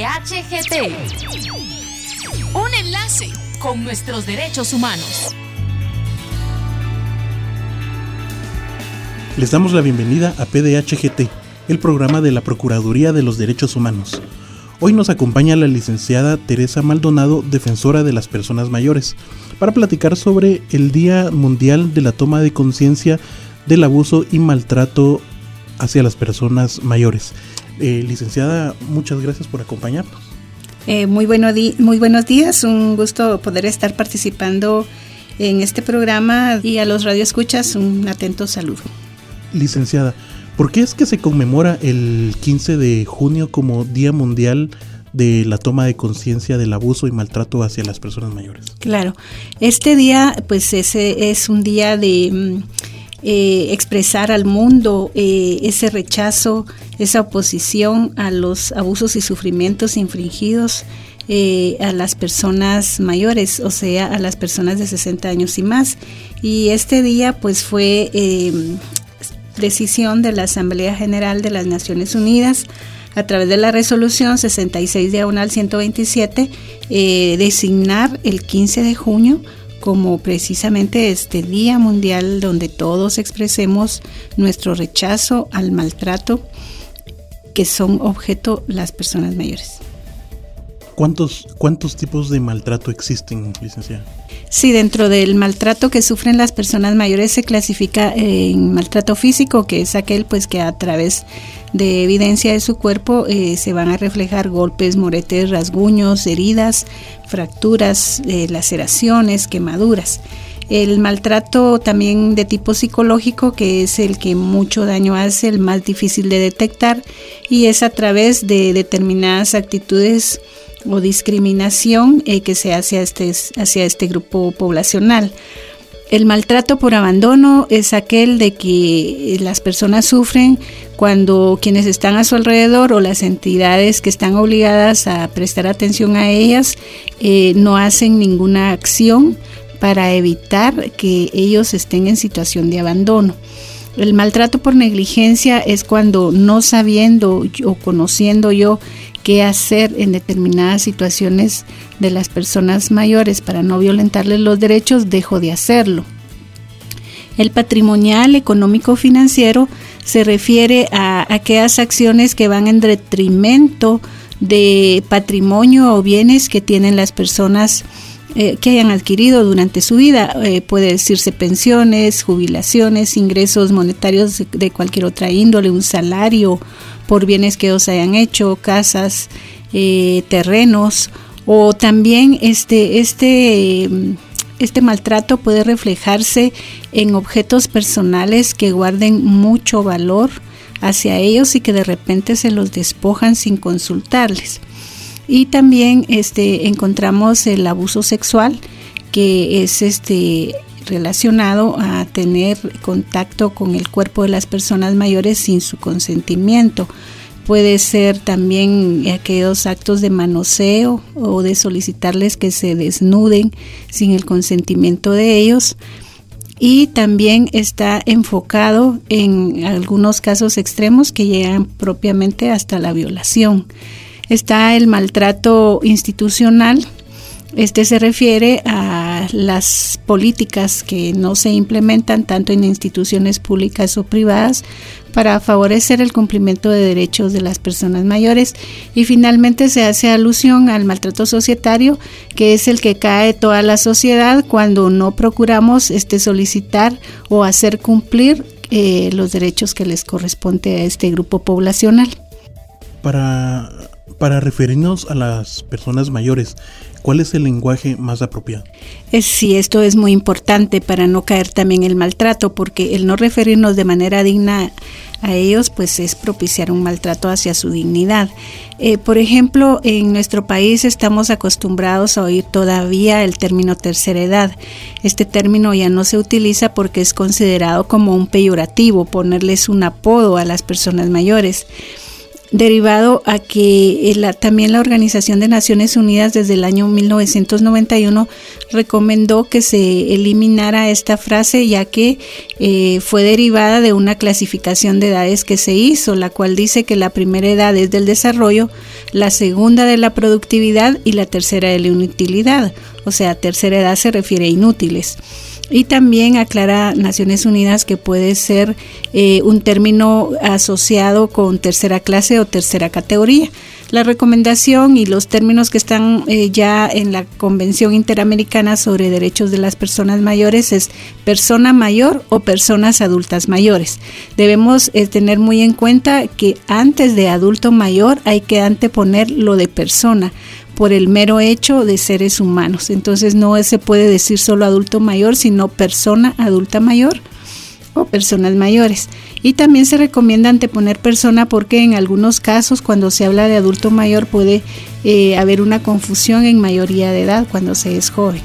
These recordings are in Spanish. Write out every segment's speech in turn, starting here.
PDHGT. Un enlace con nuestros derechos humanos. Les damos la bienvenida a PDHGT, el programa de la Procuraduría de los Derechos Humanos. Hoy nos acompaña la licenciada Teresa Maldonado, defensora de las personas mayores, para platicar sobre el Día Mundial de la Toma de Conciencia del Abuso y Maltrato hacia las personas mayores. Eh, licenciada, muchas gracias por acompañarnos. Eh, muy, bueno muy buenos días, un gusto poder estar participando en este programa y a los radioescuchas un atento saludo. Licenciada, ¿Por qué es que se conmemora el 15 de junio como Día Mundial de la toma de conciencia del abuso y maltrato hacia las personas mayores? Claro, este día pues ese es un día de mm, eh, expresar al mundo eh, ese rechazo, esa oposición a los abusos y sufrimientos infringidos eh, a las personas mayores, o sea, a las personas de 60 años y más. Y este día pues fue decisión de la Asamblea General de las Naciones Unidas a través de la resolución 66 diagonal 127 eh, designar el 15 de junio como precisamente este Día Mundial donde todos expresemos nuestro rechazo al maltrato que son objeto las personas mayores. ¿Cuántos, cuántos tipos de maltrato existen, licenciada? Sí, dentro del maltrato que sufren las personas mayores se clasifica en maltrato físico, que es aquel pues que a través de evidencia de su cuerpo eh, se van a reflejar golpes, moretes, rasguños, heridas, fracturas, eh, laceraciones, quemaduras. El maltrato también de tipo psicológico, que es el que mucho daño hace, el más difícil de detectar, y es a través de determinadas actitudes o discriminación eh, que se hace este, hacia este grupo poblacional. El maltrato por abandono es aquel de que las personas sufren cuando quienes están a su alrededor o las entidades que están obligadas a prestar atención a ellas eh, no hacen ninguna acción para evitar que ellos estén en situación de abandono. El maltrato por negligencia es cuando no sabiendo o conociendo yo qué hacer en determinadas situaciones de las personas mayores para no violentarles los derechos, dejo de hacerlo. El patrimonial económico financiero se refiere a aquellas acciones que van en detrimento de patrimonio o bienes que tienen las personas eh, que hayan adquirido durante su vida. Eh, puede decirse pensiones, jubilaciones, ingresos monetarios de cualquier otra índole, un salario por bienes que os hayan hecho, casas, eh, terrenos, o también este, este, este maltrato puede reflejarse en objetos personales que guarden mucho valor hacia ellos y que de repente se los despojan sin consultarles. Y también este, encontramos el abuso sexual, que es este relacionado a tener contacto con el cuerpo de las personas mayores sin su consentimiento. Puede ser también aquellos actos de manoseo o de solicitarles que se desnuden sin el consentimiento de ellos. Y también está enfocado en algunos casos extremos que llegan propiamente hasta la violación. Está el maltrato institucional, este se refiere a las políticas que no se implementan tanto en instituciones públicas o privadas para favorecer el cumplimiento de derechos de las personas mayores y finalmente se hace alusión al maltrato societario que es el que cae toda la sociedad cuando no procuramos este solicitar o hacer cumplir eh, los derechos que les corresponde a este grupo poblacional. Para, para referirnos a las personas mayores, ¿Cuál es el lenguaje más apropiado? Sí, esto es muy importante para no caer también en el maltrato, porque el no referirnos de manera digna a ellos, pues es propiciar un maltrato hacia su dignidad. Eh, por ejemplo, en nuestro país estamos acostumbrados a oír todavía el término tercera edad. Este término ya no se utiliza porque es considerado como un peyorativo, ponerles un apodo a las personas mayores. Derivado a que eh, también la Organización de Naciones Unidas desde el año 1991 recomendó que se eliminara esta frase ya que eh, fue derivada de una clasificación de edades que se hizo, la cual dice que la primera edad es del desarrollo, la segunda de la productividad y la tercera de la inutilidad. O sea, tercera edad se refiere a inútiles. Y también aclara Naciones Unidas que puede ser eh, un término asociado con tercera clase o tercera categoría. La recomendación y los términos que están eh, ya en la Convención Interamericana sobre Derechos de las Personas Mayores es persona mayor o personas adultas mayores. Debemos eh, tener muy en cuenta que antes de adulto mayor hay que anteponer lo de persona por el mero hecho de seres humanos. Entonces no se puede decir solo adulto mayor, sino persona adulta mayor o personas mayores. Y también se recomienda anteponer persona porque en algunos casos cuando se habla de adulto mayor puede eh, haber una confusión en mayoría de edad cuando se es joven.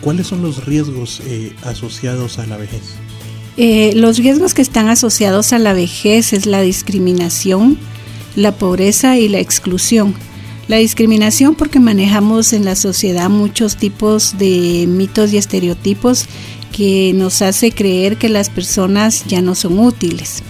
¿Cuáles son los riesgos eh, asociados a la vejez? Eh, los riesgos que están asociados a la vejez es la discriminación, la pobreza y la exclusión. La discriminación porque manejamos en la sociedad muchos tipos de mitos y estereotipos que nos hace creer que las personas ya no son útiles.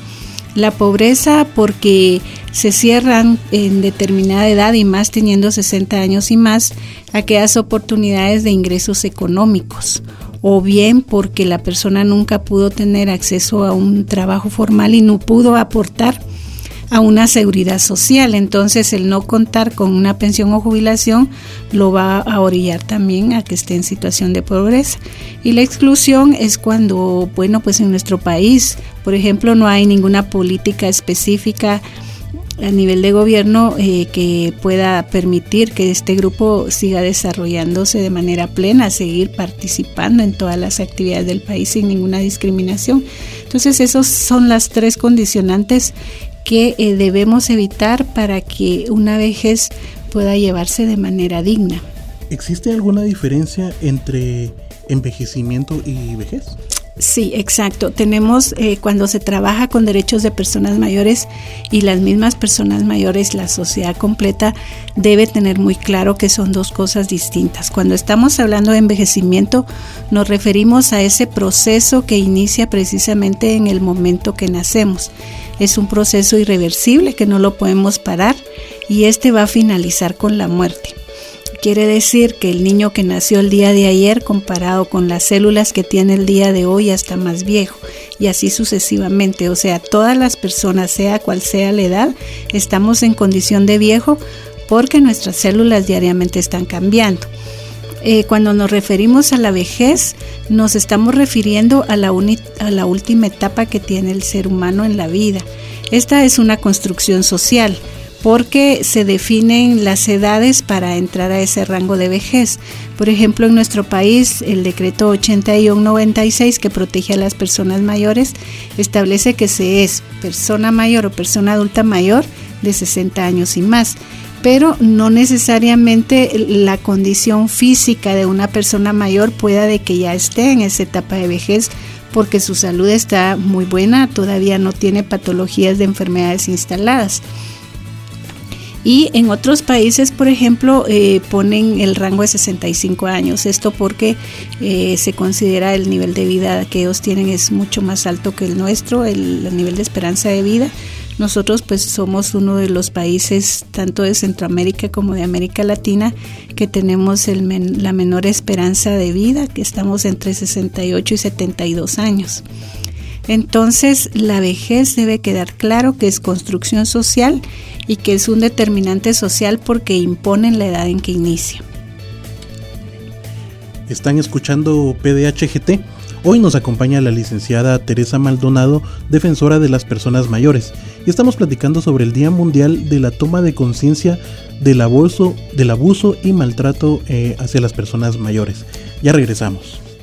La pobreza porque se cierran en determinada edad y más teniendo 60 años y más aquellas oportunidades de ingresos económicos o bien porque la persona nunca pudo tener acceso a un trabajo formal y no pudo aportar a una seguridad social. Entonces el no contar con una pensión o jubilación lo va a orillar también a que esté en situación de pobreza. Y la exclusión es cuando, bueno, pues en nuestro país, por ejemplo, no hay ninguna política específica a nivel de gobierno eh, que pueda permitir que este grupo siga desarrollándose de manera plena, seguir participando en todas las actividades del país sin ninguna discriminación. Entonces, esos son las tres condicionantes que eh, debemos evitar para que una vejez pueda llevarse de manera digna. ¿Existe alguna diferencia entre envejecimiento y vejez? Sí, exacto. Tenemos eh, cuando se trabaja con derechos de personas mayores y las mismas personas mayores, la sociedad completa debe tener muy claro que son dos cosas distintas. Cuando estamos hablando de envejecimiento, nos referimos a ese proceso que inicia precisamente en el momento que nacemos. Es un proceso irreversible que no lo podemos parar y este va a finalizar con la muerte. Quiere decir que el niño que nació el día de ayer comparado con las células que tiene el día de hoy está más viejo y así sucesivamente. O sea, todas las personas, sea cual sea la edad, estamos en condición de viejo porque nuestras células diariamente están cambiando. Eh, cuando nos referimos a la vejez, nos estamos refiriendo a la última etapa que tiene el ser humano en la vida. Esta es una construcción social porque se definen las edades para entrar a ese rango de vejez. Por ejemplo, en nuestro país, el decreto 8196 que protege a las personas mayores establece que se es persona mayor o persona adulta mayor de 60 años y más pero no necesariamente la condición física de una persona mayor pueda de que ya esté en esa etapa de vejez porque su salud está muy buena, todavía no tiene patologías de enfermedades instaladas. Y en otros países, por ejemplo, eh, ponen el rango de 65 años. Esto porque eh, se considera el nivel de vida que ellos tienen es mucho más alto que el nuestro, el, nivel de esperanza de vida. Nosotros pues somos uno de los países tanto de Centroamérica como de América Latina que tenemos la menor esperanza de vida, que estamos entre 68 y 72 años. Entonces, la vejez debe quedar claro que es construcción social y que es un determinante social porque imponen la edad en que inicia. Están escuchando PDHGT. Hoy nos acompaña la licenciada Teresa Maldonado, defensora de las personas mayores, y estamos platicando sobre el Día Mundial de la Toma de Conciencia del abuso, del abuso y maltrato eh, hacia las personas mayores. Ya regresamos.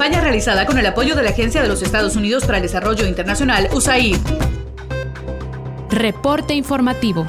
Campaña realizada con el apoyo de la Agencia de los Estados Unidos para el Desarrollo Internacional, USAID. Reporte informativo.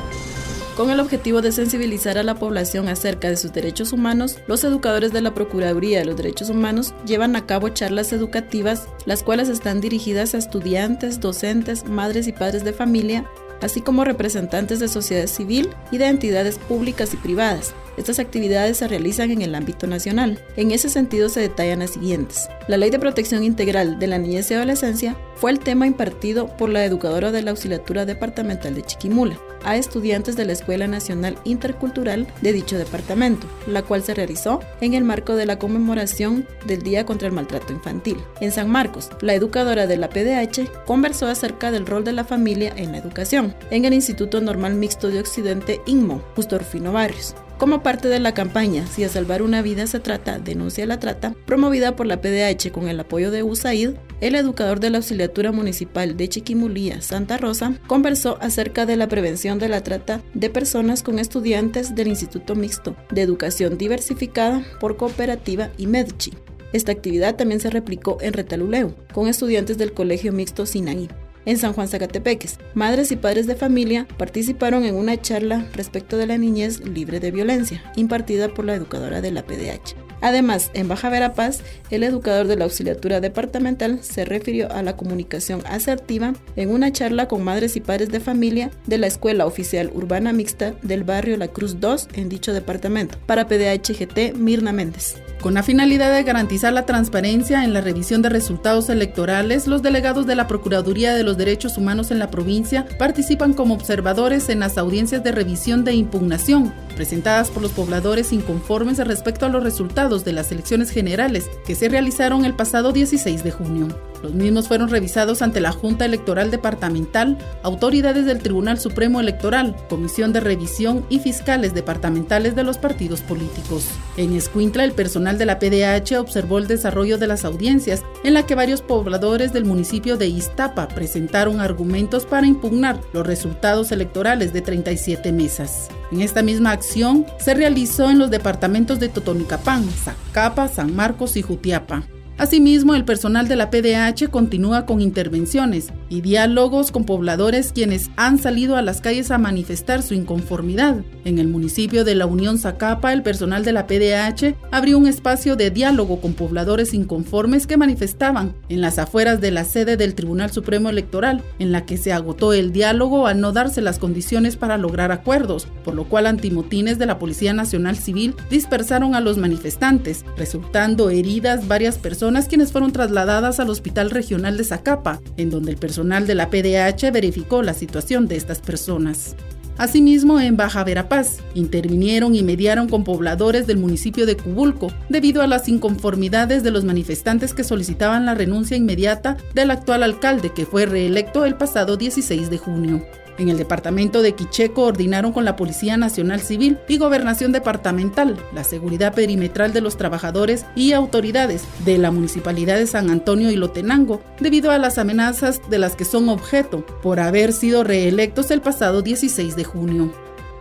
Con el objetivo de sensibilizar a la población acerca de sus derechos humanos, los educadores de la Procuraduría de los Derechos Humanos llevan a cabo charlas educativas, las cuales están dirigidas a estudiantes, docentes, madres y padres de familia, así como representantes de sociedad civil y de entidades públicas y privadas, estas actividades se realizan en el ámbito nacional. En ese sentido se detallan las siguientes. La Ley de Protección Integral de la Niñez y Adolescencia fue el tema impartido por la educadora de la Auxiliatura Departamental de Chiquimula a estudiantes de la Escuela Nacional Intercultural de dicho departamento, la cual se realizó en el marco de la conmemoración del Día contra el Maltrato Infantil. En San Marcos, la educadora de la PDH conversó acerca del rol de la familia en la educación en el Instituto Normal Mixto de Occidente INMO, Justo Rufino Barrios como parte de la campaña Si a salvar una vida se trata, denuncia la trata, promovida por la PDH con el apoyo de USAID, el educador de la Auxiliatura Municipal de Chiquimulía, Santa Rosa, conversó acerca de la prevención de la trata de personas con estudiantes del Instituto Mixto de Educación Diversificada por Cooperativa y Medchi. Esta actividad también se replicó en Retaluleu, con estudiantes del Colegio Mixto Sinaí en San Juan Zacatepeques. Madres y padres de familia participaron en una charla respecto de la niñez libre de violencia, impartida por la educadora de la PDH. Además, en Baja Verapaz, el educador de la auxiliatura departamental se refirió a la comunicación asertiva en una charla con madres y padres de familia de la Escuela Oficial Urbana Mixta del barrio La Cruz 2 en dicho departamento. Para PDHGT, Mirna Méndez. Con la finalidad de garantizar la transparencia en la revisión de resultados electorales, los delegados de la Procuraduría de los Derechos Humanos en la provincia participan como observadores en las audiencias de revisión de impugnación, presentadas por los pobladores inconformes respecto a los resultados de las elecciones generales que se realizaron el pasado 16 de junio. Los mismos fueron revisados ante la Junta Electoral Departamental, autoridades del Tribunal Supremo Electoral, Comisión de Revisión y fiscales departamentales de los partidos políticos. En Escuintla, el personal de la PDH observó el desarrollo de las audiencias, en la que varios pobladores del municipio de Iztapa presentaron argumentos para impugnar los resultados electorales de 37 mesas. En esta misma acción se realizó en los departamentos de Totonicapán, Zacapa, San Marcos y Jutiapa. Asimismo, el personal de la PDH continúa con intervenciones y diálogos con pobladores quienes han salido a las calles a manifestar su inconformidad. En el municipio de la Unión Zacapa, el personal de la PDH abrió un espacio de diálogo con pobladores inconformes que manifestaban en las afueras de la sede del Tribunal Supremo Electoral, en la que se agotó el diálogo al no darse las condiciones para lograr acuerdos, por lo cual antimotines de la Policía Nacional Civil dispersaron a los manifestantes, resultando heridas varias personas quienes fueron trasladadas al Hospital Regional de Zacapa, en donde el personal de la PDH verificó la situación de estas personas. Asimismo, en Baja Verapaz, intervinieron y mediaron con pobladores del municipio de Cubulco debido a las inconformidades de los manifestantes que solicitaban la renuncia inmediata del actual alcalde que fue reelecto el pasado 16 de junio. En el departamento de Quiché coordinaron con la Policía Nacional Civil y Gobernación Departamental la seguridad perimetral de los trabajadores y autoridades de la Municipalidad de San Antonio y Lotenango debido a las amenazas de las que son objeto por haber sido reelectos el pasado 16 de junio.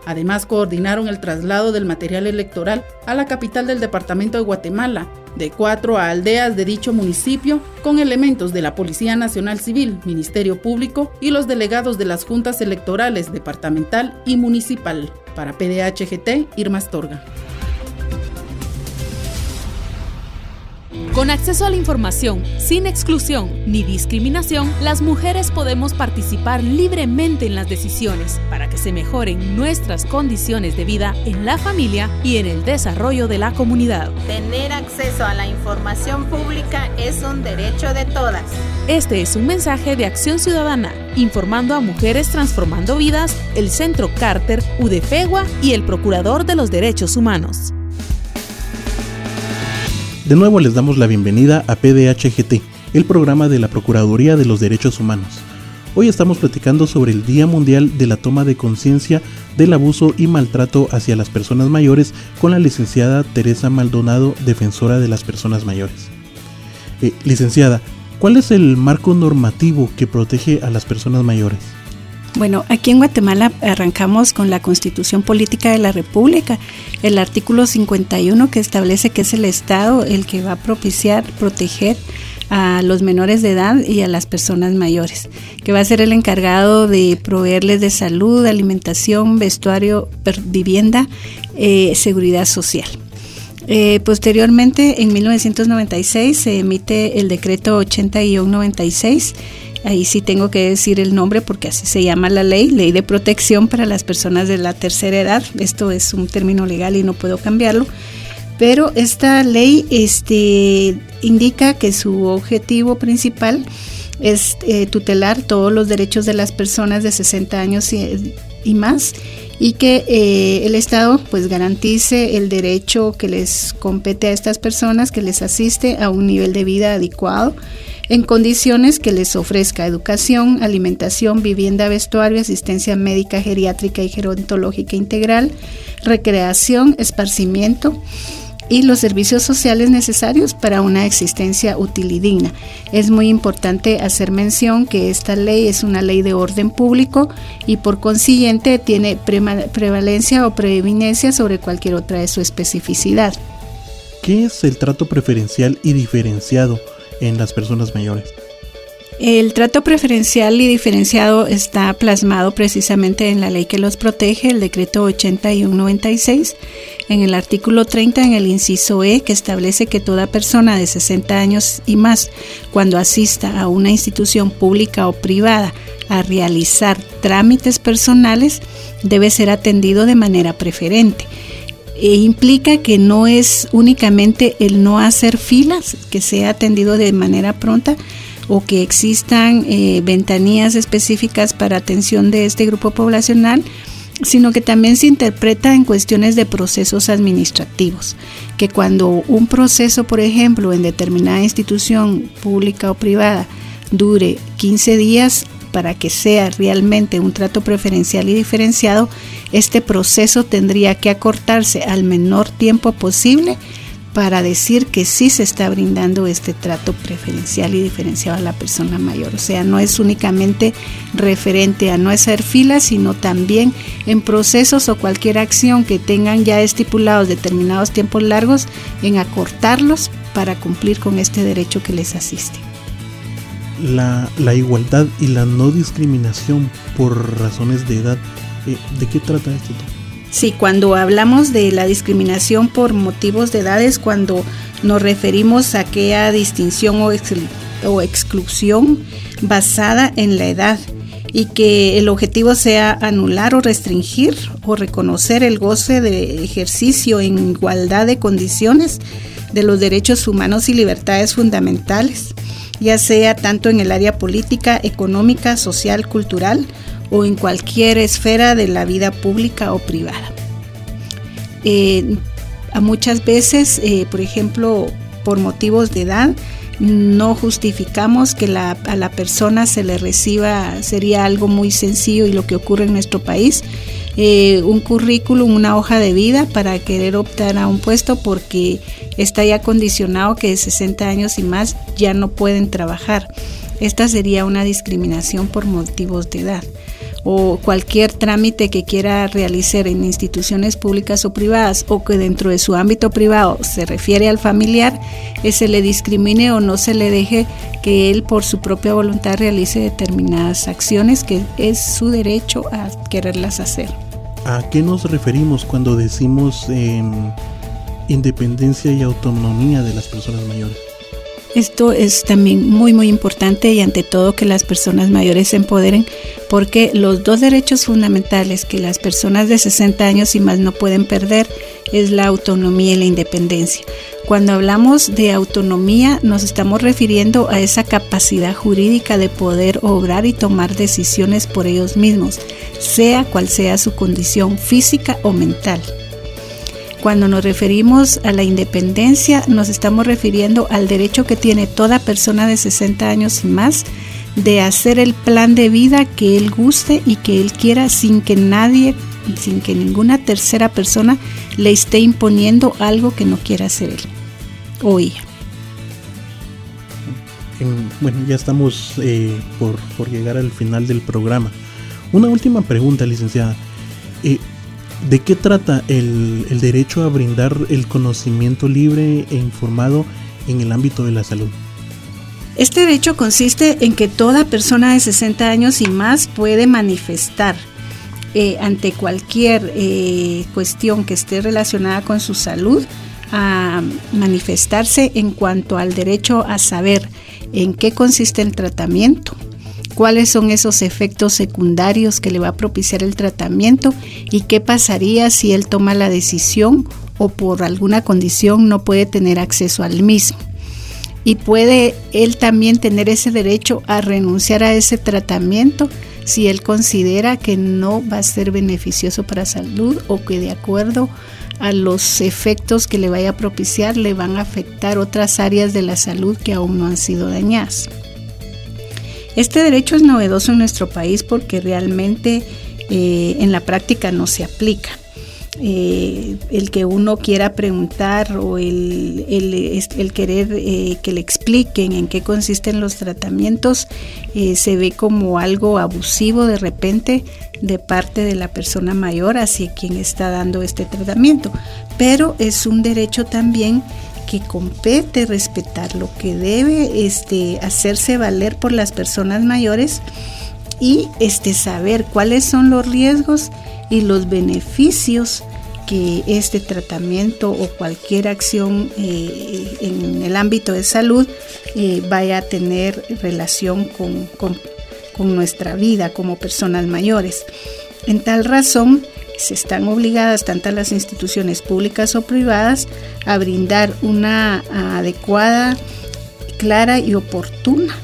Además, coordinaron el traslado del material electoral a la capital del departamento de Guatemala, de cuatro aldeas de dicho municipio, con elementos de la Policía Nacional Civil, Ministerio Público y los delegados de las juntas electorales departamental y municipal. Para PDHGT, Irma Astorga. Con acceso a la información, sin exclusión ni discriminación, las mujeres podemos participar libremente en las decisiones para que se mejoren nuestras condiciones de vida en la familia y en el desarrollo de la comunidad. Tener acceso a la información pública es un derecho de todas. Este es un mensaje de Acción Ciudadana, informando a mujeres transformando vidas, el Centro Carter, UDFEGUA y el Procurador de los Derechos Humanos. De nuevo les damos la bienvenida a PDHGT, el programa de la Procuraduría de los Derechos Humanos. Hoy estamos platicando sobre el Día Mundial de la Toma de Conciencia del Abuso y Maltrato hacia las Personas Mayores con la licenciada Teresa Maldonado, defensora de las personas mayores. Eh, licenciada, ¿cuál es el marco normativo que protege a las personas mayores? Bueno, aquí en Guatemala arrancamos con la Constitución Política de la República, el artículo 51 que establece que es el Estado el que va a propiciar, proteger a los menores de edad y a las personas mayores, que va a ser el encargado de proveerles de salud, alimentación, vestuario, vivienda, eh, seguridad social. Eh, posteriormente, en 1996, se emite el decreto 80-96. Ahí sí tengo que decir el nombre porque así se llama la ley, Ley de Protección para las Personas de la Tercera Edad. Esto es un término legal y no puedo cambiarlo pero esta ley este, indica que su objetivo principal es eh, tutelar todos los derechos de las personas de 60 años y, más y que eh, el Estado pues garantice el derecho que les compete a estas personas, que les asiste a un nivel de vida adecuado en condiciones que les ofrezca educación, alimentación, vivienda, vestuario, asistencia médica, geriátrica y gerontológica integral, recreación, esparcimiento, y los servicios sociales necesarios para una existencia útil y digna. Es muy importante hacer mención que esta ley es una ley de orden público y por consiguiente tiene prevalencia o preeminencia sobre cualquier otra de su especificidad. ¿Qué es el trato preferencial y diferenciado en las personas mayores? El trato preferencial y diferenciado está plasmado precisamente en la ley que los protege, el decreto 8196, en el artículo 30, en el inciso E, que establece que toda persona de 60 años y más, cuando asista a una institución pública o privada a realizar trámites personales, debe ser atendido de manera preferente. E implica que no es únicamente el no hacer filas, que sea atendido de manera pronta, o que existan eh, ventanillas específicas para atención de este grupo poblacional, sino que también se interpreta en cuestiones de procesos administrativos, que cuando un proceso, por ejemplo, en determinada institución pública o privada dure 15 días para que sea realmente un trato preferencial y diferenciado, este proceso tendría que acortarse al menor tiempo posible para decir que sí se está brindando este trato preferencial y diferenciado a la persona mayor. O sea, no es únicamente referente a no hacer filas, sino también en procesos o cualquier acción que tengan ya estipulados determinados tiempos largos, en acortarlos para cumplir con este derecho que les asiste. La, igualdad y la no discriminación por razones de edad, eh, ¿de qué trata esto? Sí, cuando hablamos de la discriminación por motivos de edad es cuando nos referimos a aquella distinción o, o exclusión basada en la edad y que el objetivo sea anular o restringir o reconocer el goce de ejercicio en igualdad de condiciones de los derechos humanos y libertades fundamentales, ya sea tanto en el área política, económica, social, cultural o en cualquier esfera de la vida pública o privada. Eh, a muchas veces, eh, por ejemplo, por motivos de edad, no justificamos que a la persona se le reciba, sería algo muy sencillo y lo que ocurre en nuestro país, eh, un currículum, una hoja de vida para querer optar a un puesto porque está ya condicionado que de 60 años y más ya no pueden trabajar. Esta sería una discriminación por motivos de edad o cualquier trámite que quiera realizar en instituciones públicas o privadas o que dentro de su ámbito privado se refiere al familiar, eh, se le discrimine o no se le deje que él por su propia voluntad realice determinadas acciones que es su derecho a quererlas hacer. ¿A qué nos referimos cuando decimos independencia y autonomía de las personas mayores? Esto es también muy muy importante y ante todo que las personas mayores se empoderen porque los dos derechos fundamentales que las personas de 60 años y más no pueden perder es la autonomía y la independencia. Cuando hablamos de autonomía nos estamos refiriendo a esa capacidad jurídica de poder obrar y tomar decisiones por ellos mismos, sea cual sea su condición física o mental. Cuando nos referimos a la independencia, nos estamos refiriendo al derecho que tiene toda persona de 60 años y más de hacer el plan de vida que él guste y que él quiera sin que nadie, sin que ninguna tercera persona le esté imponiendo algo que no quiera hacer él o ella. Bueno, ya estamos eh, por, llegar al final del programa. Una última pregunta, licenciada. Eh, ¿De qué trata el, derecho a brindar el conocimiento libre e informado en el ámbito de la salud? Este derecho consiste en que toda persona de 60 años y más puede manifestar eh, ante cualquier eh, cuestión que esté relacionada con su salud, a manifestarse en cuanto al derecho a saber en qué consiste el tratamiento, cuáles son esos efectos secundarios que le va a propiciar el tratamiento y qué pasaría si él toma la decisión o por alguna condición no puede tener acceso al mismo y puede él también tener ese derecho a renunciar a ese tratamiento si él considera que no va a ser beneficioso para salud o que de acuerdo a los efectos que le vaya a propiciar le van a afectar otras áreas de la salud que aún no han sido dañadas. Este derecho es novedoso en nuestro país porque realmente eh, en la práctica no se aplica. Eh, el que uno quiera preguntar o el, el, querer eh, que le expliquen en qué consisten los tratamientos se ve como algo abusivo de repente de parte de la persona mayor hacia quien está dando este tratamiento. Pero es un derecho también que compete respetar, lo que debe este, hacerse valer por las personas mayores y este, saber cuáles son los riesgos y los beneficios que este tratamiento o cualquier acción eh, en el ámbito de salud eh, vaya a tener relación con, nuestra vida como personas mayores. En tal razón, se están obligadas tanto las instituciones públicas o privadas a brindar una adecuada, clara y oportuna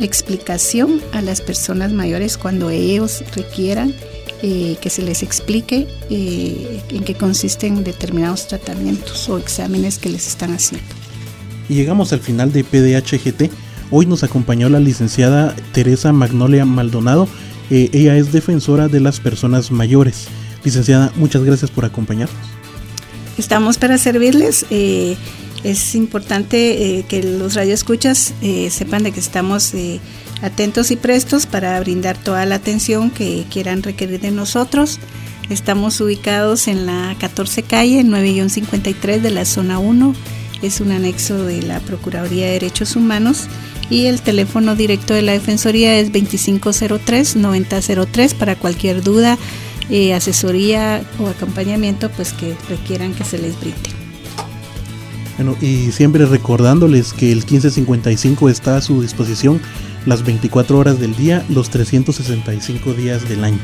explicación a las personas mayores cuando ellos requieran eh, que se les explique eh, en qué consisten determinados tratamientos o exámenes que les están haciendo. Y llegamos al final de PDHGT. Hoy nos acompañó la licenciada Teresa Magnolia Maldonado. Eh, ella es defensora de las personas mayores. Licenciada, muchas gracias por acompañarnos. Estamos para servirles. es importante que los radioescuchas sepan de que estamos atentos y prestos para brindar toda la atención que quieran requerir de nosotros. Estamos ubicados en la 14 calle, 9-53 de la zona 1. Es un anexo de la Procuraduría de Derechos Humanos y el teléfono directo de la Defensoría es 2503-9003 para cualquier duda, eh, asesoría o acompañamiento pues que requieran que se les brinde. Bueno, y siempre recordándoles que el 1555 está a su disposición las 24 horas del día, los 365 días del año.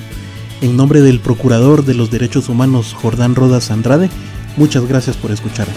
En nombre del Procurador de los Derechos Humanos, Jordán Rodas Andrade, muchas gracias por escucharnos.